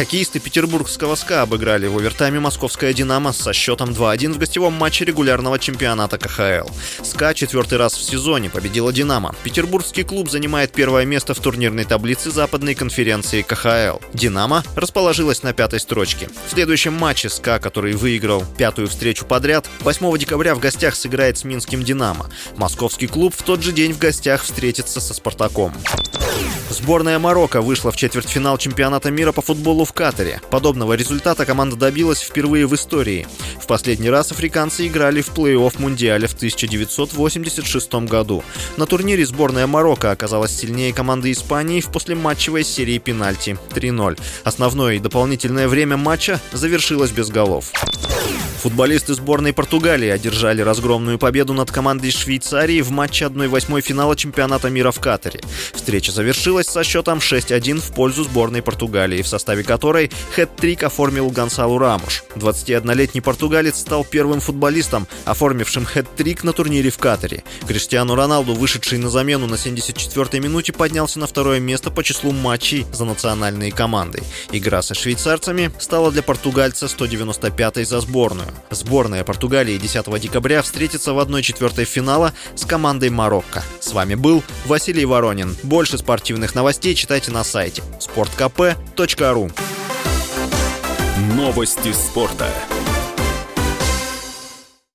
Хоккеисты петербургского СКА обыграли в овертайме московское «Динамо» со счетом 2-1 в гостевом матче регулярного чемпионата КХЛ. СКА четвертый раз в сезоне победила «Динамо». Петербургский клуб занимает первое место в турнирной таблице западной конференции КХЛ. «Динамо» расположилась на пятой строчке. В следующем матче СКА, который выиграл пятую встречу подряд, 8 декабря в гостях сыграет с минским «Динамо». Московский клуб в тот же день в гостях встретится со «Спартаком». Сборная Марокко вышла в четвертьфинал чемпионата мира по футболу в Катаре. Подобного результата команда добилась впервые в истории. В последний раз африканцы играли в плей-офф Мундиаля в 1986 году. На турнире сборная Марокко оказалась сильнее команды Испании в послематчевой серии пенальти 3-0. Основное и дополнительное время матча завершилось без голов. Футболисты сборной Португалии одержали разгромную победу над командой Швейцарии в матче 1-8 финала чемпионата мира в Катаре. Встреча завершилась со счетом 6-1 в пользу сборной Португалии, в составе которой хэт-трик оформил Гонсалу Рамуш. 21-летний португалец стал первым футболистом, оформившим хэт-трик на турнире в Катаре. Криштиану Роналду, вышедший на замену на 74-й минуте, поднялся на второе место по числу матчей за национальные команды. Игра со швейцарцами стала для португальца 195-й за сборную. Сборная Португалии 10 декабря встретится в 1-4 финала с командой Марокко. С вами был Василий Воронин. Больше спортивных новостей читайте на сайте sportkp.ru Новости спорта.